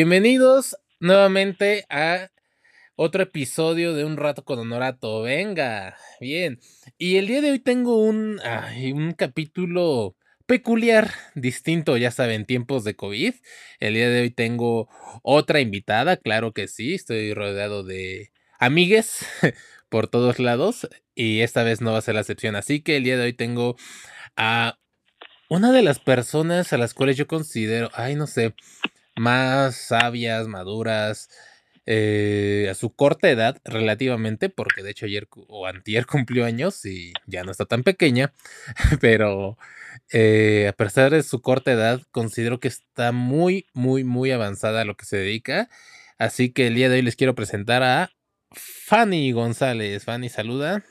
Bienvenidos nuevamente a otro episodio de Un Rato con Honorato. Venga, bien. Y el día de hoy tengo un, un capítulo peculiar, distinto, ya saben, tiempos de COVID. El día de hoy tengo otra invitada, claro que sí, estoy rodeado de amigues por todos lados y esta vez no va a ser la excepción. Así que el día de hoy tengo a una de las personas a las cuales yo considero, ay, no sé, más sabias, maduras, eh, a su corta edad relativamente, porque de hecho ayer o antier cumplió años y ya no está tan pequeña, pero eh, a pesar de su corta edad, considero que está muy, muy, muy avanzada a lo que se dedica. Así que el día de hoy les quiero presentar a Fanny González. Fanny, saluda.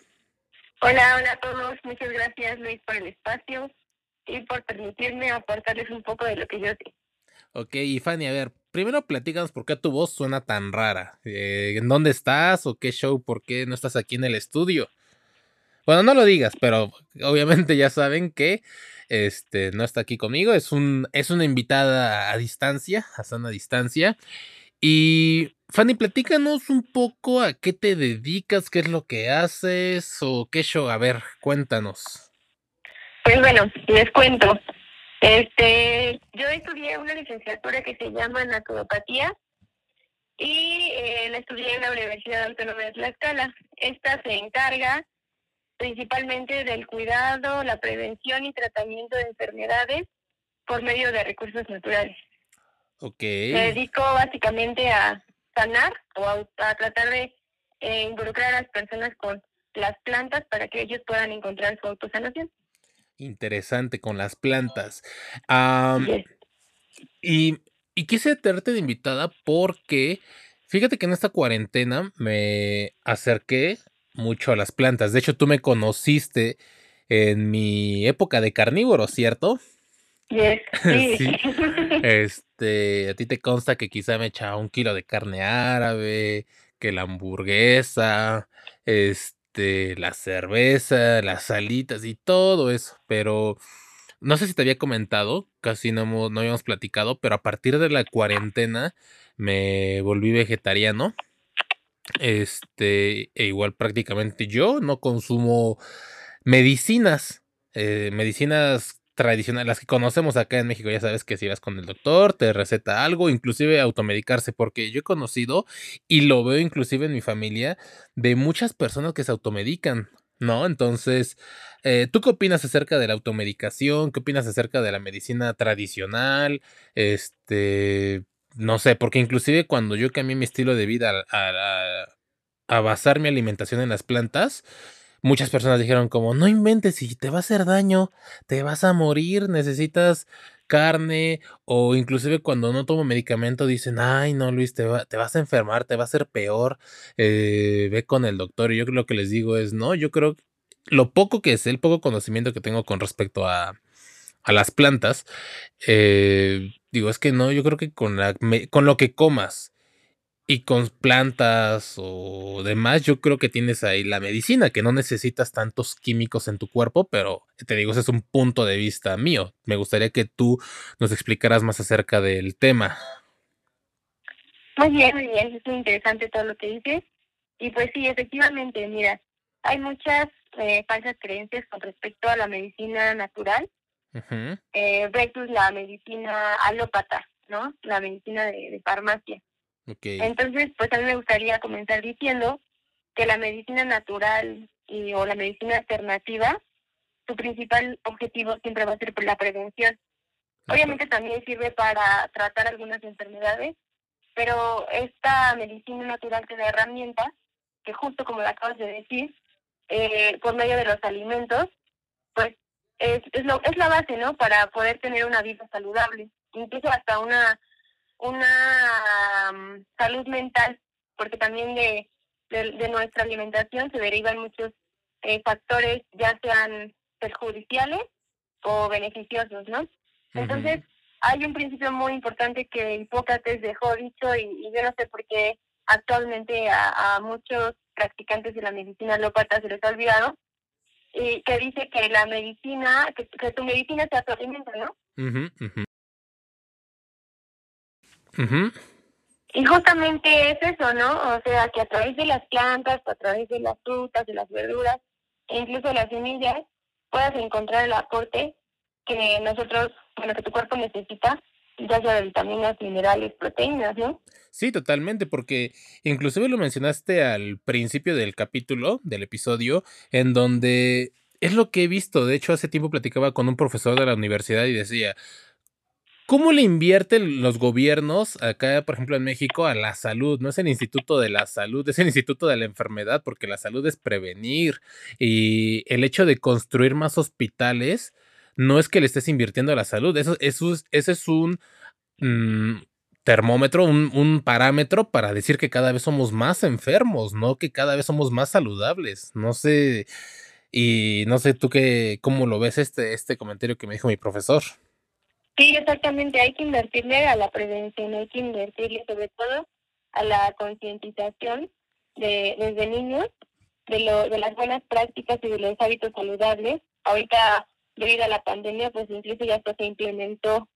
Hola, hola a todos. Muchas gracias Luis por el espacio y por permitirme aportarles un poco de lo que yo sé. Ok, y Fanny, a ver, primero platícanos por qué tu voz suena tan rara. Eh, ¿En dónde estás o qué show? ¿Por qué no estás aquí en el estudio? Bueno, no lo digas, pero obviamente ya saben que este no está aquí conmigo. Es un es una invitada a distancia, a sana distancia. Y Fanny, platícanos un poco a qué te dedicas, qué es lo que haces o qué show. A ver, cuéntanos. Pues bueno, les cuento. Este, yo estudié una licenciatura que se llama naturopatía y eh, la estudié en la Universidad Autónoma de Tlaxcala. Esta se encarga principalmente del cuidado, la prevención y tratamiento de enfermedades por medio de recursos naturales. Ok. Me dedico básicamente a sanar o a, tratar de eh, involucrar a las personas con las plantas para que ellos puedan encontrar su autosanación interesante con las plantas. y, y quise tenerte de invitada porque fíjate que en esta cuarentena me acerqué mucho a las plantas. De hecho, tú me conociste en mi época de carnívoro, ¿cierto? sí. Este, a ti te consta que quizá me echaba un kilo de carne árabe, que la hamburguesa, este este, la cerveza, las salitas y todo eso. Pero no sé si te había comentado, casi no, no habíamos platicado, pero a partir de la cuarentena me volví vegetariano. Este, e igual prácticamente yo no consumo medicinas, eh, medicinas tradicional, las que conocemos acá en México, ya sabes que si vas con el doctor, te receta algo, inclusive automedicarse, porque yo he conocido y lo veo inclusive en mi familia de muchas personas que se automedican, ¿no? Entonces, eh, ¿tú qué opinas acerca de la automedicación? ¿Qué opinas acerca de la medicina tradicional? Este, no sé, porque inclusive cuando yo cambié mi estilo de vida a basar mi alimentación en las plantas, muchas personas dijeron como, no inventes, si te va a hacer daño, te vas a morir, necesitas carne o inclusive cuando no tomo medicamento dicen, ay no Luis, te, te vas a enfermar, te va a ser peor, eh, ve con el doctor. Y yo lo que les digo es, no, yo creo lo poco que es el poco conocimiento que tengo con respecto a, a las plantas, eh, digo, es que no, yo creo que con, la, con lo que comas y con plantas o demás, yo creo que tienes ahí la medicina, que no necesitas tantos químicos en tu cuerpo, pero te digo, ese es un punto de vista mío. Me gustaría que tú nos explicaras más acerca del tema. Muy bien, muy bien, es muy interesante todo lo que dices. Y pues sí, efectivamente, mira, hay muchas eh, falsas creencias con respecto a la medicina natural eh, versus la medicina alópata, ¿no? La medicina de farmacia. Entonces, pues a mí me gustaría comenzar diciendo que la medicina natural y, o la medicina alternativa, su principal objetivo siempre va a ser la prevención. Obviamente también sirve para tratar algunas enfermedades, pero esta medicina natural te da herramientas que justo como lo acabas de decir, eh, por medio de los alimentos, pues es, es, lo, es la base, ¿no? Para poder tener una vida saludable, incluso hasta una una salud mental, porque también de, de, nuestra alimentación se derivan muchos eh, factores, ya sean perjudiciales o beneficiosos, ¿no? Entonces, hay un principio muy importante que Hipócrates dejó dicho y, yo no sé por qué actualmente a, muchos practicantes de la medicina alópata se les ha olvidado, y que dice que la medicina, que, tu medicina sea tu ¿no? Y justamente es eso, ¿no? O sea, que a través de las plantas, a través de las frutas, de las verduras, e incluso las semillas, puedas encontrar el aporte que nosotros, bueno, que tu cuerpo necesita, ya sea de vitaminas, minerales, proteínas, ¿no? Sí, totalmente, porque inclusive lo mencionaste al principio del capítulo, del episodio, en donde es lo que he visto. De hecho, hace tiempo platicaba con un profesor de la universidad y decía, ¿Cómo le invierten los gobiernos acá, por ejemplo, en México, a la salud? No es el Instituto de la Salud, es el Instituto de la Enfermedad, porque la salud es prevenir. Y el hecho de construir más hospitales no es que le estés invirtiendo a la salud. Eso, eso, ese es un mm, termómetro, un, un, parámetro para decir que cada vez somos más enfermos, no que cada vez somos más saludables. No sé. Y no sé tú qué, cómo lo ves este, este comentario que me dijo mi profesor. Sí, exactamente, hay que invertirle a la prevención, hay que invertirle sobre todo a la concientización de, desde niños de, lo, de las buenas prácticas y de los hábitos saludables. Ahorita, debido a la pandemia, pues incluso ya se implementó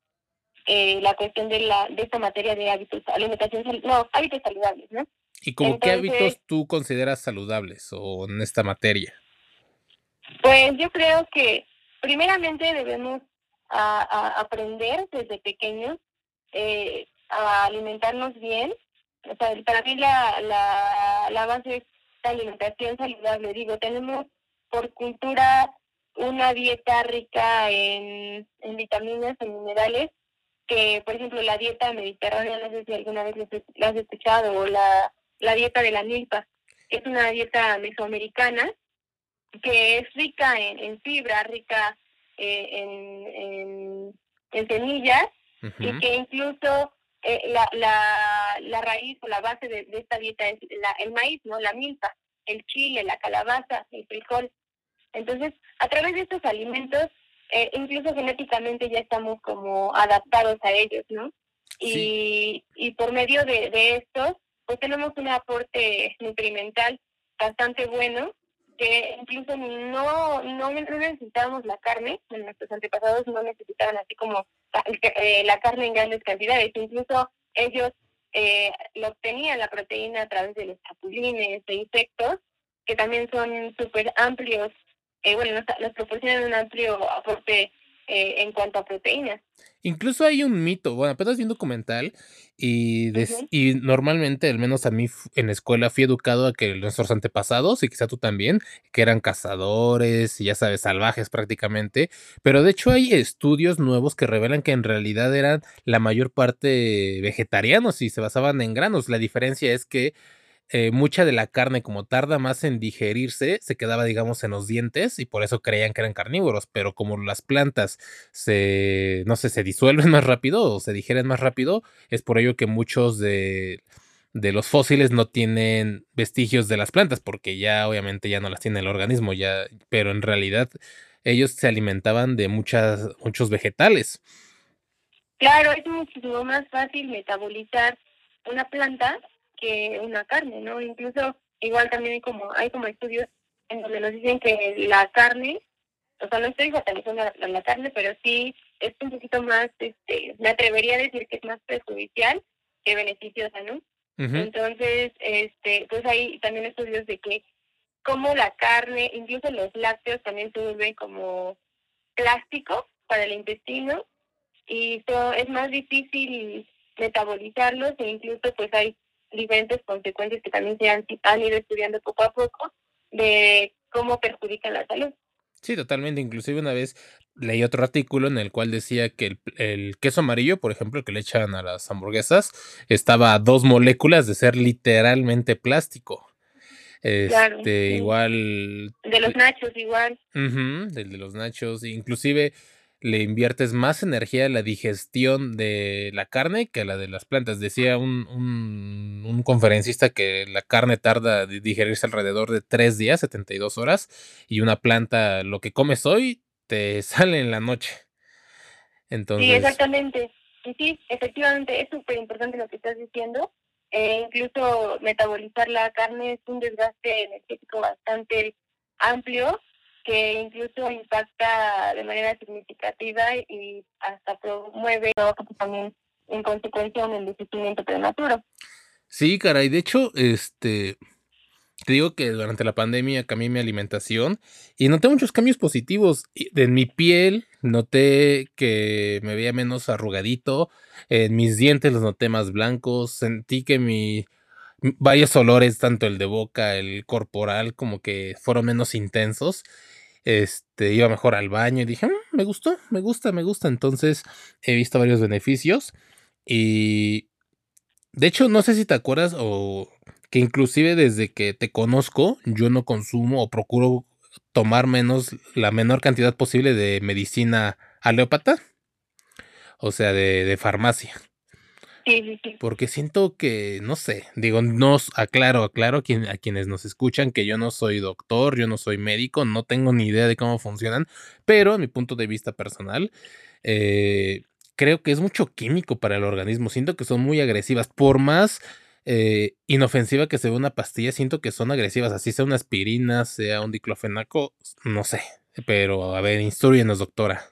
eh, la cuestión de la de esta materia de hábitos, alimentación, no, hábitos saludables, ¿no? ¿Y como qué hábitos tú consideras saludables o en esta materia? Pues yo creo que primeramente debemos a, aprender desde pequeños eh, a alimentarnos bien. O sea, para mí la, la, la base es la alimentación saludable. Digo, tenemos por cultura una dieta rica en, en vitaminas, en minerales, que por ejemplo la dieta mediterránea, no sé si alguna vez la has escuchado, o la, la dieta de la milpa, es una dieta mesoamericana que es rica en, en fibra, rica eh, en, en, semillas y que incluso eh, la, la, la raíz o la base de, esta dieta es la, el maíz, ¿no? La milpa, el chile, la calabaza, el frijol. Entonces, a través de estos alimentos, eh, incluso genéticamente ya estamos como adaptados a ellos, ¿no? Y, y por medio de, de estos, pues tenemos un aporte nutrimental bastante bueno que incluso no, no, necesitábamos la carne, nuestros antepasados no necesitaban así como eh, la carne en grandes cantidades, incluso ellos eh, lo obtenían la proteína a través de los chapulines, de insectos, que también son súper amplios, eh, bueno, nos, nos proporcionan un amplio aporte eh, en cuanto a proteínas. Incluso hay un mito, bueno, apenas vi un documental y, y normalmente, al menos a mí en la escuela fui educado a que nuestros antepasados, y quizá tú también, que eran cazadores y ya sabes, salvajes prácticamente, pero de hecho hay estudios nuevos que revelan que en realidad eran la mayor parte vegetarianos y se basaban en granos. La diferencia es que eh, mucha de la carne, como tarda más en digerirse, se quedaba, digamos, en los dientes y por eso creían que eran carnívoros. Pero como las plantas se, no sé, se disuelven más rápido o se digieren más rápido, es por ello que muchos de, de los fósiles no tienen vestigios de las plantas, porque ya obviamente ya no las tiene el organismo, ya, pero en realidad ellos se alimentaban de muchas, muchos vegetales. Claro, es muchísimo más fácil metabolizar una planta que una carne, ¿no? Incluso igual también hay como hay como estudios en donde nos dicen que la carne, o sea, no estoy satanizando la, la carne, pero sí es un poquito más, este, me atrevería a decir que es más perjudicial que beneficiosa, ¿no? Entonces, este, pues hay también estudios de que como la carne, incluso los lácteos también se vuelven como plástico para el intestino y todo, es más difícil metabolizarlos e incluso pues hay diferentes consecuencias que también se han, ido estudiando poco a poco de cómo perjudican la salud. Sí, totalmente. Inclusive una vez leí otro artículo en el cual decía que el, queso amarillo, por ejemplo, el que le echan a las hamburguesas, estaba a dos moléculas de ser literalmente plástico. Este, igual. De los nachos, igual. del de los nachos. Inclusive le inviertes más energía a la digestión de la carne que a la de las plantas. Decía un, un, conferencista que la carne tarda de digerirse alrededor de 3 días, 72 horas, y una planta, lo que comes hoy, te sale en la noche. Entonces... Sí, exactamente. Y sí, efectivamente, es súper importante lo que estás diciendo. Eh, incluso metabolizar la carne es un desgaste energético bastante amplio que incluso impacta de manera significativa y hasta promueve también en consecuencia un envejecimiento prematuro. Sí, caray, de hecho, este, te digo que durante la pandemia cambié mi alimentación y noté muchos cambios positivos. En mi piel noté que me veía menos arrugadito, en mis dientes los noté más blancos, sentí que mi varios olores, tanto el de boca, el corporal, como que fueron menos intensos. Este, iba mejor al baño y dije, mm, me gustó, me gusta, me gusta. Entonces he visto varios beneficios y de hecho no sé si te acuerdas o que inclusive desde que te conozco, yo no consumo o procuro tomar menos, la menor cantidad posible de medicina aleópata, o sea, de, farmacia. Sí, sí, sí. Porque siento que, no sé, digo, no, aclaro, aclaro a, a quienes nos escuchan que yo no soy doctor, yo no soy médico, no tengo ni idea de cómo funcionan, pero a mi punto de vista personal, eh, creo que es mucho químico para el organismo, siento que son muy agresivas, por más eh, inofensiva que se ve una pastilla, siento que son agresivas, así sea una aspirina, sea un diclofenaco, no sé, pero a ver, instruyenos, doctora.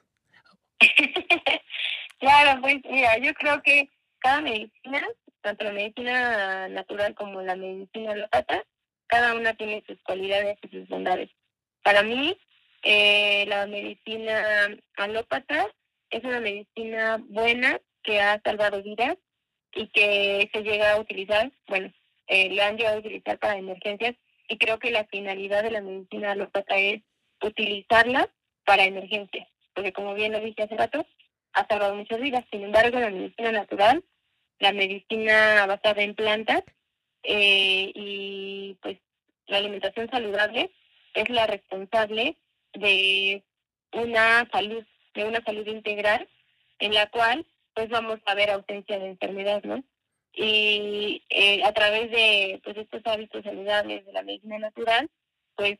claro, pues mira, yo creo que cada medicina, tanto la medicina natural como la medicina alópata, cada una tiene sus cualidades y sus bondades. Para mí, eh, la medicina alópata es una medicina buena que ha salvado vidas y que se llega a utilizar, bueno, eh, le han llegado a utilizar para emergencias y creo que la finalidad de la medicina alópata es utilizarla para emergencias, porque como bien lo dije hace rato, ha salvado muchas vidas. Sin embargo, la medicina natural, la medicina basada en plantas eh, y pues la alimentación saludable es la responsable de una salud, de una salud integral en la cual pues vamos a ver ausencia de enfermedad, ¿no? Y eh, a través de pues, estos hábitos saludables de la medicina natural, pues,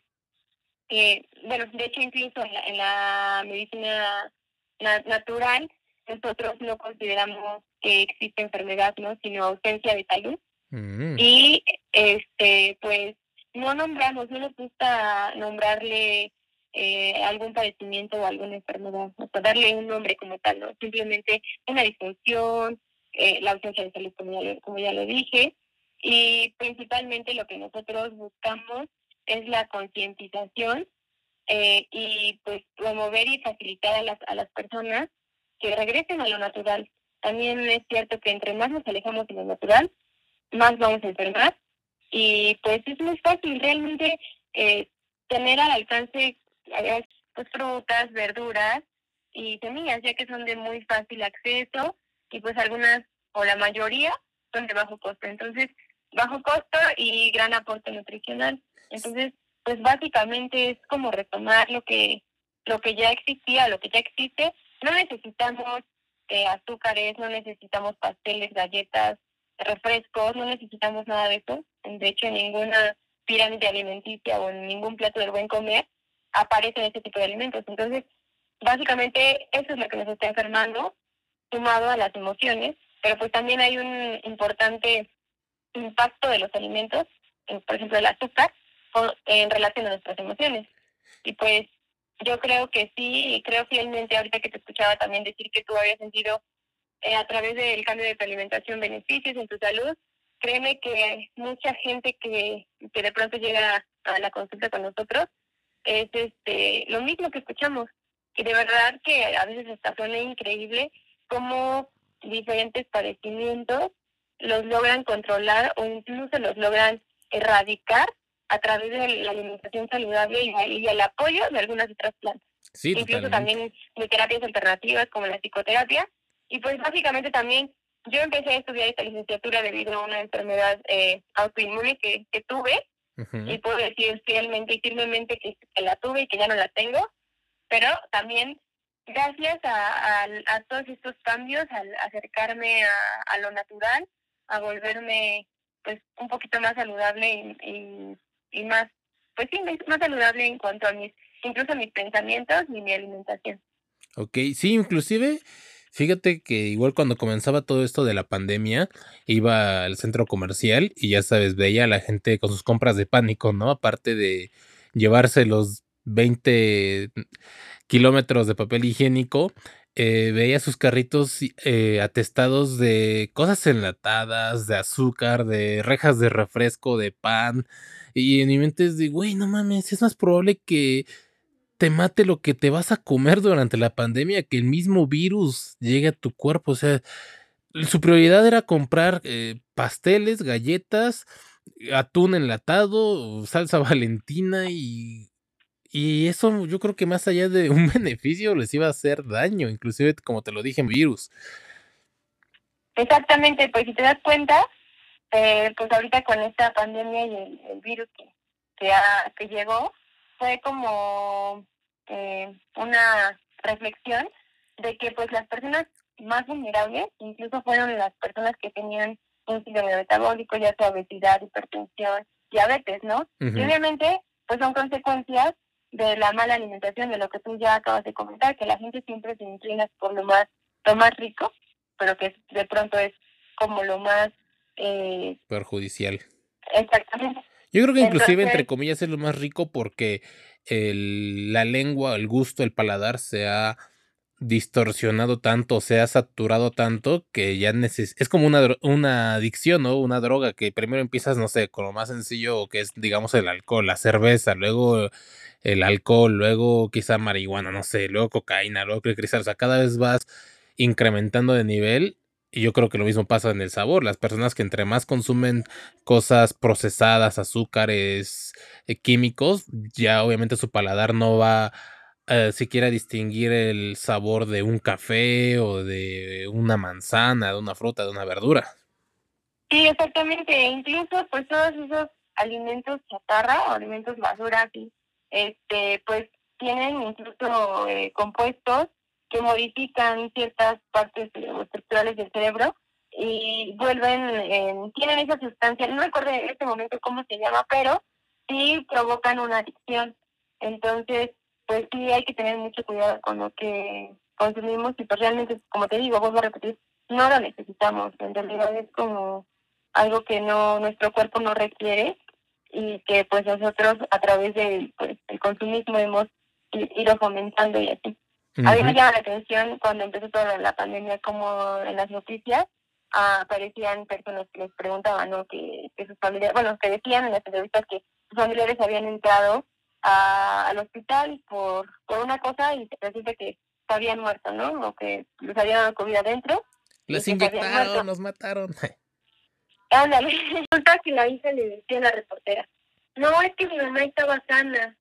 eh, bueno, de hecho incluso en la, medicina natural, nosotros no consideramos que existe enfermedad, ¿no? Sino ausencia de salud. Mm. Y, este, pues, no nombramos, no nos gusta nombrarle eh, algún padecimiento o alguna enfermedad, o sea, darle un nombre como tal, ¿no? Simplemente una disfunción, eh, la ausencia de salud, como ya, como ya lo dije, y principalmente lo que nosotros buscamos es la concientización eh, y pues promover y facilitar a las, a las personas que regresen a lo natural. También es cierto que entre más nos alejamos de lo natural, más vamos a enfermar y pues es muy fácil realmente eh, tener al alcance pues, frutas, verduras y semillas, ya que son de muy fácil acceso y pues algunas o la mayoría son de bajo costo. Entonces, bajo costo y gran aporte nutricional. Entonces, pues básicamente es como retomar lo que lo que ya existía, lo que ya existe. No necesitamos eh, azúcares, no necesitamos pasteles, galletas, refrescos, no necesitamos nada de eso. De hecho, en ninguna pirámide alimenticia o en ningún plato del buen comer aparecen este tipo de alimentos. Entonces, básicamente eso es lo que nos está enfermando, sumado a las emociones, pero pues también hay un importante impacto de los alimentos, por ejemplo el azúcar, en relación a nuestras emociones. Y pues yo creo que sí, y creo fielmente ahorita que te escuchaba también decir que tú habías sentido eh, a través del cambio de tu alimentación beneficios en tu salud, créeme que mucha gente que, que de pronto llega a la consulta con nosotros es este lo mismo que escuchamos. Y de verdad que a veces hasta suena increíble cómo diferentes padecimientos los logran controlar o incluso los logran erradicar a través de la alimentación saludable y, el apoyo de algunas otras plantas. incluso también de terapias alternativas como la psicoterapia. Y pues básicamente también yo empecé a estudiar esta licenciatura debido a una enfermedad eh, autoinmune que, que tuve y puedo decir fielmente y firmemente que, la tuve y que ya no la tengo, pero también gracias a, a, todos estos cambios, al acercarme a, lo natural, a volverme pues un poquito más saludable y, y, más, pues sí, más saludable en cuanto a mis, incluso mis pensamientos y mi alimentación. Ok, sí, inclusive Fíjate que igual cuando comenzaba todo esto de la pandemia, iba al centro comercial y ya sabes, veía a la gente con sus compras de pánico, ¿no? Aparte de llevarse los 20 kilómetros de papel higiénico, eh, veía sus carritos eh, atestados de cosas enlatadas, de azúcar, de rejas de refresco, de pan. Y en mi mente es de, güey, no mames, es más probable que te mate lo que te vas a comer durante la pandemia que el mismo virus llegue a tu cuerpo. O sea, su prioridad era comprar eh, pasteles, galletas, atún enlatado, salsa valentina y y eso yo creo que más allá de un beneficio les iba a hacer daño, inclusive como te lo dije en virus. Exactamente, pues si te das cuenta, eh, pues ahorita con esta pandemia y el, virus que, que, que llegó, fue como eh, una reflexión de que pues las personas más vulnerables incluso fueron las personas que tenían un síndrome metabólico, ya sea obesidad, hipertensión, diabetes, ¿no? Y obviamente pues son consecuencias de la mala alimentación, de lo que tú ya acabas de comentar, que la gente siempre se inclina por lo más, lo más rico, pero que de pronto es como lo más... Eh, perjudicial. Exactamente. Yo creo que inclusive, entre comillas, es lo más rico porque el, la lengua, el gusto, el paladar se ha distorsionado tanto, se ha saturado tanto que ya neces es como una, una adicción, ¿no? Una droga que primero empiezas, no sé, con lo más sencillo que es, digamos, el alcohol, la cerveza, luego el alcohol, luego quizá marihuana, no sé, luego cocaína, luego cristal, o sea, cada vez vas incrementando de nivel y yo creo que lo mismo pasa en el sabor. Las personas que entre más consumen cosas procesadas, azúcares, eh, químicos, ya obviamente su paladar no va eh, siquiera distinguir el sabor de un café o de una manzana, de una fruta, de una verdura. Sí, exactamente. Incluso pues todos esos alimentos chatarra o alimentos basura aquí, este, pues tienen incluso eh, compuestos que modifican ciertas partes estructurales del cerebro y vuelven, tienen esa sustancia, no recuerdo en este momento cómo se llama, pero sí provocan una adicción. Entonces, pues sí hay que tener mucho cuidado con lo que consumimos y pues realmente, como te digo, vuelvo a repetir, no lo necesitamos. En realidad es como algo que no nuestro cuerpo no requiere y que pues nosotros a través del pues, el consumismo hemos ido fomentando y así. A mí me llama la atención cuando empezó toda la pandemia como en las noticias aparecían personas que les preguntaban, ¿no? Que, que sus familiares, bueno, que decían en las entrevistas que sus familiares habían entrado al hospital por, por una cosa y resulta que se habían muerto, ¿no? O que les habían dado COVID adentro. Les inyectaron, nos mataron. Ándale, resulta que la hija le decía a la reportera, no, es que mi mamá estaba sana.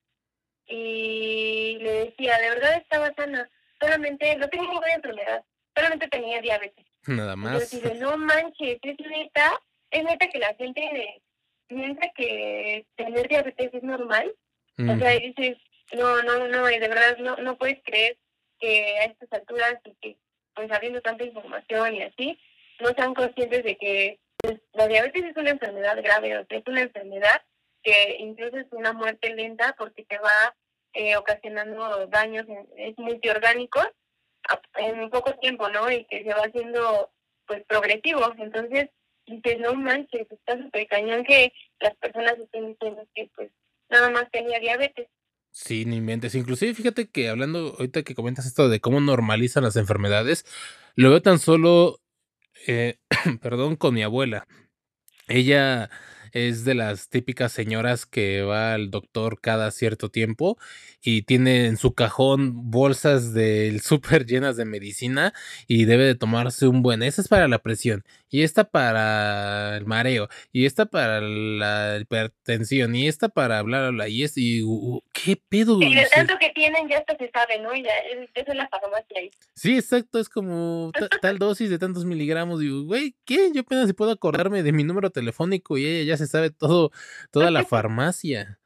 Y le decía, de verdad estaba sana, solamente, no tenía ninguna enfermedad, solamente tenía diabetes. Nada más. Y yo no manches, es neta, es neta que la gente piensa que tener diabetes es normal. O sea, dices, no, no, no, de verdad no, no puedes creer que a estas alturas y que pues habiendo tanta información y así, no sean conscientes de que pues, la diabetes es una enfermedad grave, o sea, es una enfermedad que incluso es una muerte lenta porque te va eh, ocasionando daños, es multiorgánicos en poco tiempo, ¿no? Y que se va haciendo pues progresivo. Entonces, dices, no manches, está súper cañón que las personas estén diciendo que pues nada más tenía diabetes. Sí, ni mentes. Inclusive, fíjate que hablando, ahorita que comentas esto de cómo normalizan las enfermedades, lo veo tan solo, eh, perdón, con mi abuela. Ella es de las típicas señoras que va al doctor cada cierto tiempo y tiene en su cajón bolsas del súper llenas de medicina y debe de tomarse un buen. Esa es para la presión y esta para el mareo y esta para la hipertensión y esta para bla bla y es y qué pedo. Y de tanto que tienen ya hasta se sabe, ¿no? Ya eso es la farmacia ahí. Sí, exacto, es como tal dosis de tantos miligramos. Digo, güey, ¿qué? Yo apenas si puedo acordarme de mi número telefónico y ella ya se sabe todo, toda la farmacia.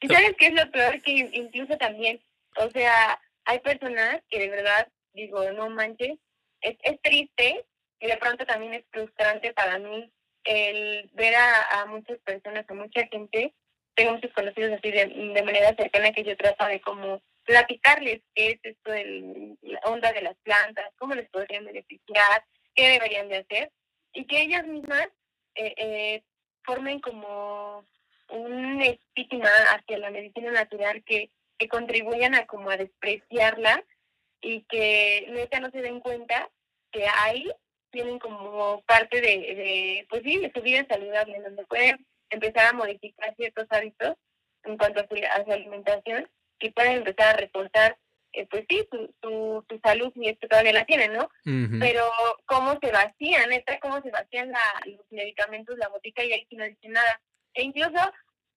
¿Y sabes qué es lo peor? Que incluso también, o sea, hay personas que de verdad, digo, no manches, es, es triste y de pronto también es frustrante para mí el ver a, muchas personas, a mucha gente, tengo muchos conocidos así de, de manera cercana que yo trato de como platicarles qué es esto de la onda de las plantas, cómo les podrían beneficiar, qué deberían de hacer, y que ellas mismas eh, eh, formen como un estigma hacia la medicina natural que, que contribuyan a como a despreciarla y que neta no se den cuenta que ahí tienen como parte de, de pues sí, de su vida saludable, donde pueden empezar a modificar ciertos hábitos en cuanto a su, a su alimentación y pueden empezar a reportar eh, pues sí, su, su, su, salud, y esto todavía la tienen, ¿no? Pero cómo se vacían, neta, cómo se vacían la, los medicamentos, la botica, y ahí sí no dicen nada. E incluso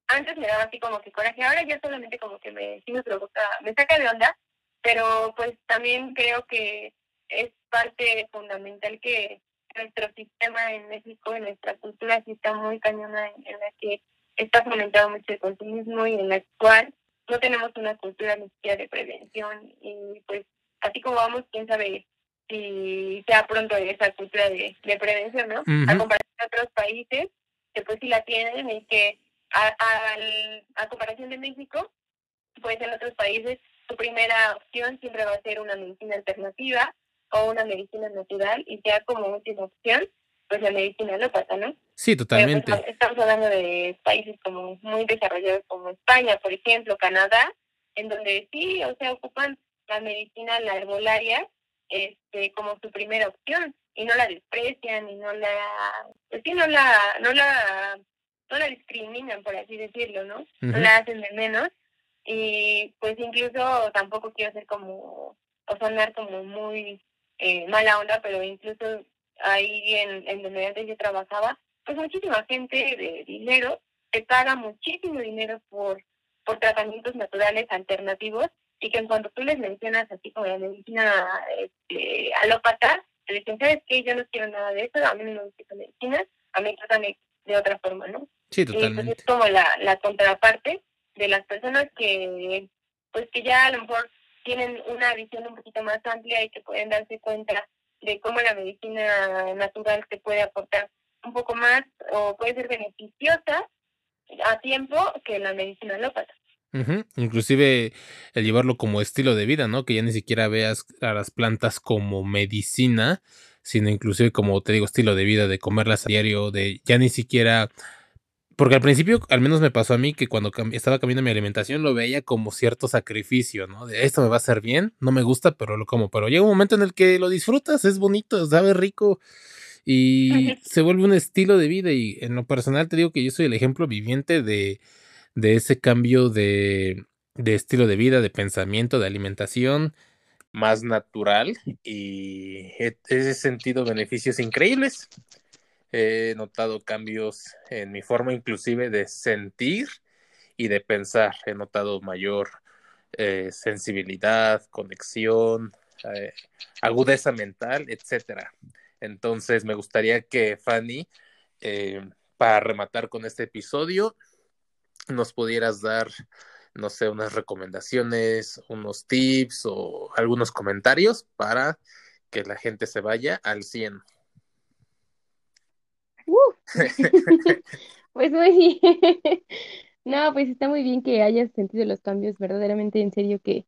antes me daba así como que coraje, ahora ya solamente como que me, sí me provoca, me saca de onda, pero pues también creo que es parte fundamental que nuestro sistema en México, en nuestra cultura, sí está muy cañona en, en la que está fomentado mucho el consumismo y en la cual no tenemos una cultura ni siquiera de prevención y pues así como vamos, quién sabe si sea pronto esa cultura de, de prevención, ¿no? A comparación de otros países que pues sí la tienen y que a, a, a comparación de México, pues en otros países su primera opción siempre va a ser una medicina alternativa o una medicina natural y ya como última opción pues la medicina alópata, ¿no? Sí, pues, totalmente. estamos hablando de países como muy desarrollados como España, por ejemplo, Canadá, en donde sí, o sea, ocupan la medicina, la herbolaria, este, como su primera opción y no la desprecian y no la, pues sí, no la, no la, no la discriminan, por así decirlo, ¿no? No la hacen de menos y pues incluso tampoco quiero ser como, o sonar como muy eh, mala onda, pero incluso ahí en, en donde antes yo trabajaba, pues muchísima gente de dinero que paga muchísimo dinero por, por tratamientos naturales alternativos y que en cuanto tú les mencionas así como la medicina este, alópata, te dicen, ¿sabes qué? Yo no quiero nada de eso, a mí no me gusta medicina, a mí trátame de otra forma, ¿no? Sí, totalmente. Y pues es como la, la contraparte de las personas que, pues que ya a lo mejor tienen una visión un poquito más amplia y que pueden darse cuenta de cómo la medicina natural te puede aportar un poco más o puede ser beneficiosa a tiempo que la medicina alópata. Inclusive el llevarlo como estilo de vida, ¿no? Que ya ni siquiera veas a las plantas como medicina, sino inclusive como te digo, estilo de vida, de comerlas a diario, de ya ni siquiera porque al principio, al menos me pasó a mí, que cuando estaba cambiando mi alimentación lo veía como cierto sacrificio, ¿no? De esto me va a hacer bien, no me gusta, pero lo como. Pero llega un momento en el que lo disfrutas, es bonito, sabe rico y se vuelve un estilo de vida. Y en lo personal te digo que yo soy el ejemplo viviente de, de ese cambio de, de estilo de vida, de pensamiento, de alimentación más natural y he sentido beneficios increíbles he notado cambios en mi forma inclusive de sentir y de pensar. He notado mayor eh, sensibilidad, conexión, eh, agudeza mental, etcétera. Entonces me gustaría que Fanny, eh, para rematar con este episodio, nos pudieras dar, no sé, unas recomendaciones, unos tips o algunos comentarios para que la gente se vaya al 100. pues muy bien. No, pues está muy bien que hayas sentido los cambios, verdaderamente en serio que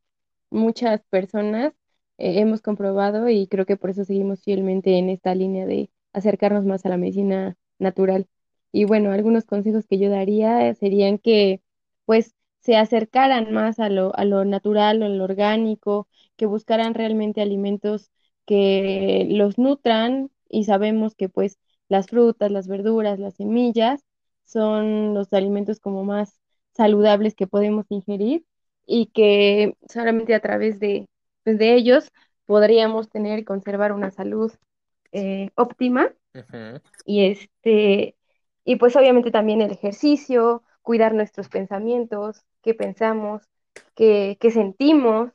muchas personas eh, hemos comprobado y creo que por eso seguimos fielmente en esta línea de acercarnos más a la medicina natural. Y bueno, algunos consejos que yo daría serían que pues se acercaran más a lo, a lo natural, a lo orgánico, que buscaran realmente alimentos que los nutran y sabemos que pues las frutas, las verduras, las semillas son los alimentos como más saludables que podemos ingerir y que solamente a través de, pues, de ellos podríamos tener y conservar una salud eh, óptima. Y este, y pues obviamente también el ejercicio, cuidar nuestros pensamientos, qué pensamos, qué, qué sentimos.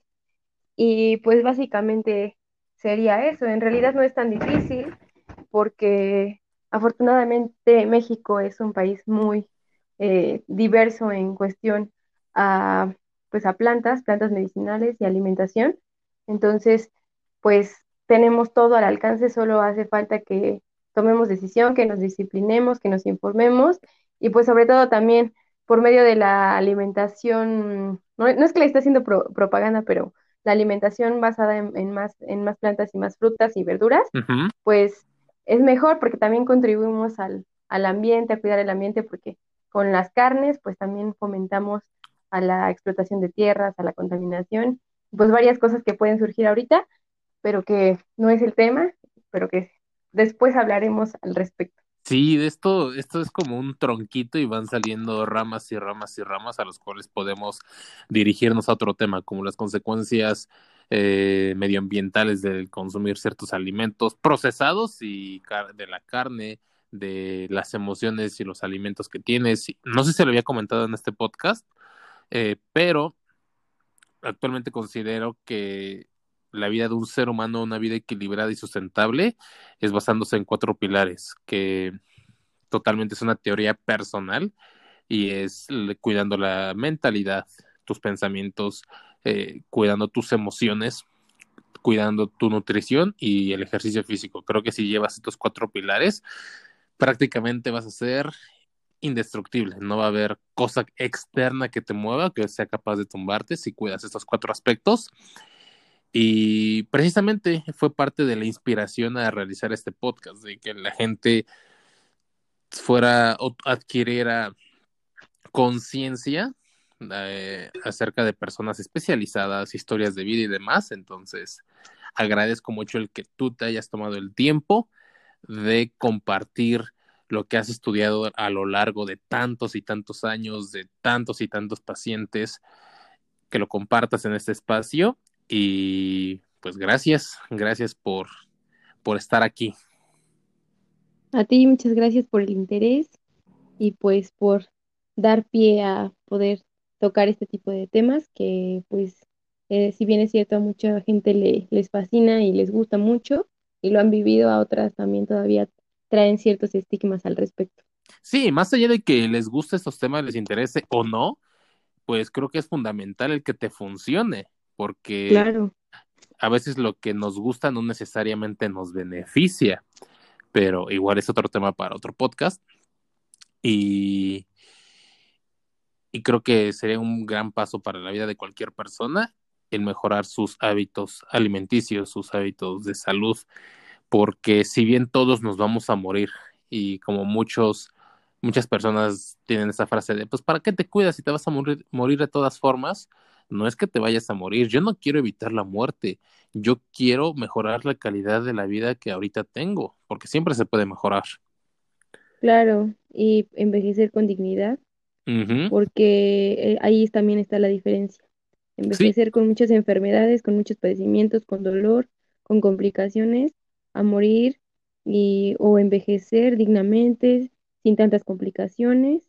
Y pues básicamente sería eso. En realidad no es tan difícil porque Afortunadamente, México es un país muy eh, diverso en cuestión a, pues a plantas, plantas medicinales y alimentación. Entonces, pues tenemos todo al alcance, solo hace falta que tomemos decisión, que nos disciplinemos, que nos informemos y pues sobre todo también por medio de la alimentación, no, es que le esté haciendo propaganda, pero la alimentación basada en, más, en más plantas y más frutas y verduras, pues es mejor porque también contribuimos al, al ambiente, a cuidar el ambiente, porque con las carnes, pues también fomentamos a la explotación de tierras, a la contaminación, pues varias cosas que pueden surgir ahorita, pero que no es el tema, pero que después hablaremos al respecto. Sí, de esto, esto es como un tronquito y van saliendo ramas y ramas y ramas a los cuales podemos dirigirnos a otro tema, como las consecuencias eh, medioambientales del consumir ciertos alimentos procesados y de la carne, de las emociones y los alimentos que tienes. No sé si lo había comentado en este podcast, eh, pero actualmente considero que la vida de un ser humano, una vida equilibrada y sustentable, es basándose en cuatro pilares, que totalmente es una teoría personal y es cuidando la mentalidad, tus pensamientos, eh, cuidando tus emociones, cuidando tu nutrición y el ejercicio físico. Creo que si llevas estos cuatro pilares, prácticamente vas a ser indestructible. No va a haber cosa externa que te mueva que sea capaz de tumbarte si cuidas estos cuatro aspectos. Y precisamente fue parte de la inspiración a realizar este podcast, de que la gente fuera o adquiriera conciencia eh, acerca de personas especializadas, historias de vida y demás. Entonces, agradezco mucho el que tú te hayas tomado el tiempo de compartir lo que has estudiado a lo largo de tantos y tantos años, de tantos y tantos pacientes, que lo compartas en este espacio y pues gracias, gracias por, por estar aquí. A ti muchas gracias por el interés y pues por dar pie a poder tocar este tipo de temas que pues eh, si bien es cierto a mucha gente le, les fascina y les gusta mucho y lo han vivido, a otras también todavía traen ciertos estigmas al respecto. Sí, más allá de que les guste estos temas, les interese o no, pues creo que es fundamental el que te funcione porque claro. a veces lo que nos gusta no necesariamente nos beneficia, pero igual es otro tema para otro podcast. Y, y creo que sería un gran paso para la vida de cualquier persona el mejorar sus hábitos alimenticios, sus hábitos de salud, porque si bien todos nos vamos a morir y como muchos muchas personas tienen esa frase de pues para qué te cuidas si te vas a morir, morir de todas formas, no es que te vayas a morir, yo no quiero evitar la muerte, yo quiero mejorar la calidad de la vida que ahorita tengo, porque siempre se puede mejorar. Claro, y envejecer con dignidad, porque eh, ahí también está la diferencia. Envejecer con muchas enfermedades, con muchos padecimientos, con dolor, con complicaciones, a morir y o envejecer dignamente, sin tantas complicaciones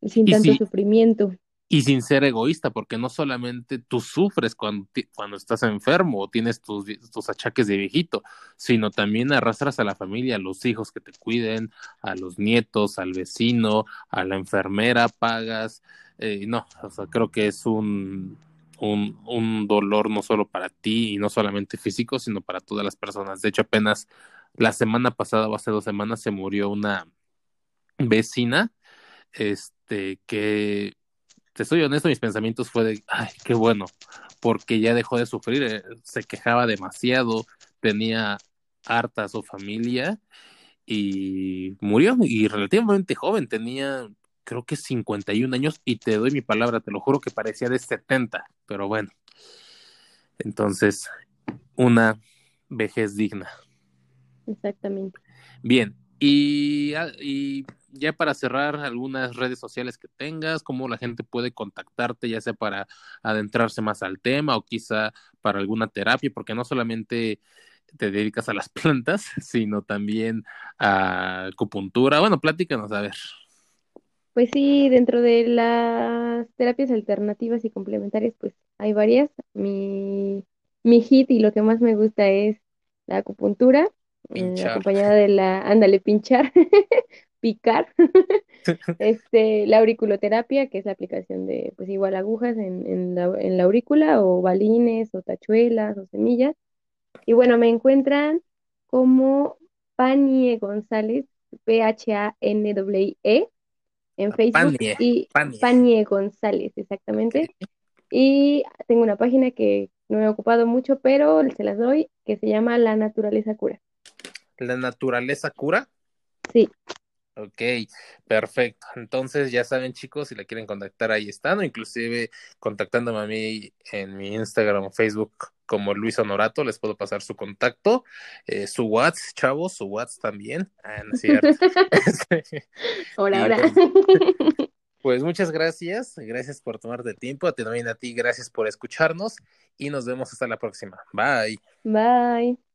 y sin tanto sufrimiento y sin ser egoísta, porque no solamente tú sufres cuando, cuando estás enfermo o tienes tus, tus, achaques de viejito, sino también arrastras a la familia, a los hijos que te cuiden, a los nietos, al vecino, a la enfermera, pagas. Eh, no, o sea, creo que es un, un, un dolor no solo para ti y no solamente físico, sino para todas las personas. De hecho, apenas la semana pasada o hace dos semanas se murió una vecina este que te soy honesto, mis pensamientos fue de, ay, qué bueno, porque ya dejó de sufrir, eh, se quejaba demasiado, tenía harta su familia y murió y relativamente joven, tenía creo que 51 años y te doy mi palabra, te lo juro que parecía de 70, pero bueno. Entonces, una vejez digna. Exactamente. Bien, y, ah, y ya para cerrar, algunas redes sociales que tengas, cómo la gente puede contactarte, ya sea para adentrarse más al tema o quizá para alguna terapia, porque no solamente te dedicas a las plantas, sino también a acupuntura. Bueno, pláticanos, a ver. Pues sí, dentro de las terapias alternativas y complementarias, pues hay varias. Mi, mi hit y lo que más me gusta es la acupuntura, eh, acompañada de la, ándale, pinchar, picar, este, la auriculoterapia, que es la aplicación de, pues igual agujas en, en, la, en la aurícula, o balines, o tachuelas, o semillas. Y bueno, me encuentran como Panie González, P-H-A-N-W-E, en Facebook. y Panie. González, exactamente. Y tengo una página que no he ocupado mucho, pero se las doy, que se llama La Naturaleza Cura. ¿La Naturaleza Cura? Sí. Ok, perfecto. Entonces ya saben chicos, si la quieren contactar ahí están, o inclusive contactándome a mí en mi Instagram o Facebook como Luis Honorato, les puedo pasar su contacto, eh, su WhatsApp, chavos, su WhatsApp también. Ah, no es cierto. ahora, ahora. Pues, pues, muchas gracias, gracias por tomarte tiempo, a ti también a ti, gracias por escucharnos y nos vemos hasta la próxima. Bye. Bye.